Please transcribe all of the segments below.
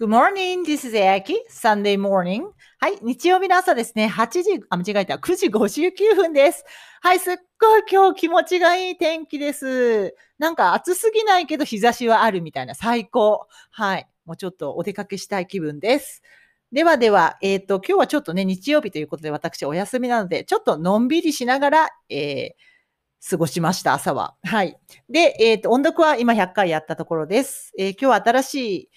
Good morning, this is Aki. Sunday morning. はい、日曜日の朝ですね。8時、あ、間違えた。9時59分です。はい、すっごい今日気持ちがいい天気です。なんか暑すぎないけど日差しはあるみたいな最高。はい、もうちょっとお出かけしたい気分です。ではでは、えっ、と、今日はちょっとね、日曜日ということで私お休みなので、ちょっとのんびりしながら、えー過ごしました、朝は。はい。で、えっ、と、音読は今100回やったところです。えー今日は新しい、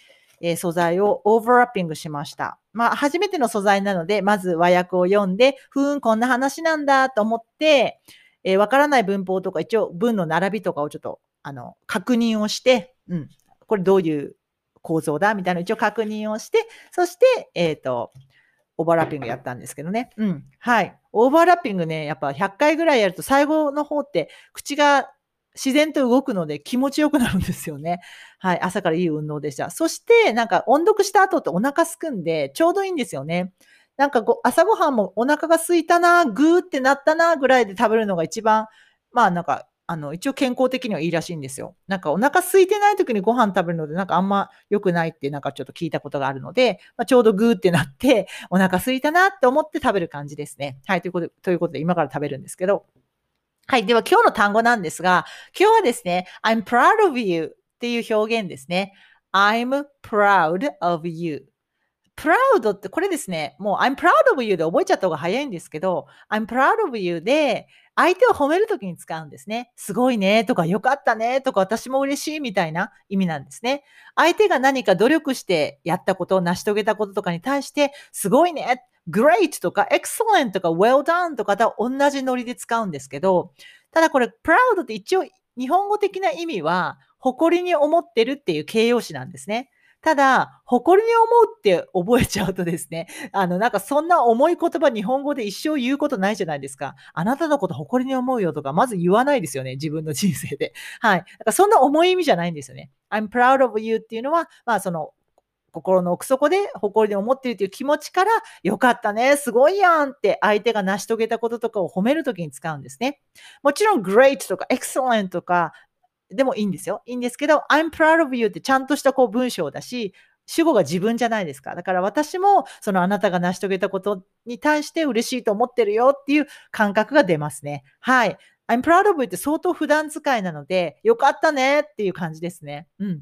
え素材をオーバーラッピングしました。まあ、初めての素材なので、まず和訳を読んで、ふーん、こんな話なんだと思って、えわからない文法とか、一応文の並びとかをちょっと、あの、確認をして、うん、これどういう構造だみたいな一応確認をして、そして、えっ、と、オーバーラッピングやったんですけどね。うん。はい。オーバーラッピングね、やっぱ100回ぐらいやると最後の方って口が自然と動くので気持ちよくなるんですよね。はい。朝からいい運動でした。そして、なんか音読した後ってお腹すくんでちょうどいいんですよね。なんかご朝ごはんもお腹が空いたな、ぐーってなったな、ぐらいで食べるのが一番、まあなんか、あの、一応健康的にはいいらしいんですよ。なんかお腹空いてない時にご飯食べるので、なんかあんま良くないってなんかちょっと聞いたことがあるので、まあ、ちょうどグーってなって、お腹空いたなって思って食べる感じですね。はい。ということで、ということで今から食べるんですけど。はい。では今日の単語なんですが、今日はですね、I'm proud of you っていう表現ですね。I'm proud of you. proud ってこれですね、もう I'm proud of you で覚えちゃった方が早いんですけど、I'm proud of you で相手を褒めるときに使うんですね。すごいねとかよかったねとか私も嬉しいみたいな意味なんですね。相手が何か努力してやったことを成し遂げたこととかに対して、すごいね great とか excellent とか well done とかと同じノリで使うんですけど、ただこれ proud って一応日本語的な意味は誇りに思ってるっていう形容詞なんですね。ただ、誇りに思うって覚えちゃうとですね、あの、なんかそんな重い言葉日本語で一生言うことないじゃないですか。あなたのこと誇りに思うよとか、まず言わないですよね、自分の人生で。はい。だからそんな重い意味じゃないんですよね。I'm proud of you っていうのは、まあその、心の奥底で誇りに思っているという気持ちから、よかったね、すごいやんって相手が成し遂げたこととかを褒めるときに使うんですね。もちろん great とか excellent とかでもいいんですよ。いいんですけど、I'm proud of you ってちゃんとしたこう文章だし、主語が自分じゃないですか。だから私もそのあなたが成し遂げたことに対して嬉しいと思ってるよっていう感覚が出ますね。はい。I'm proud of you って相当普段使いなので、よかったねっていう感じですね。うん。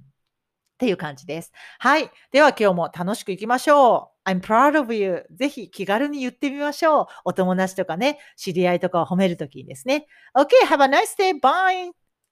っていう感じです。はい。では今日も楽しくいきましょう。I'm proud of you. ぜひ気軽に言ってみましょう。お友達とかね、知り合いとかを褒めるときにですね。Okay, have a nice day. Bye.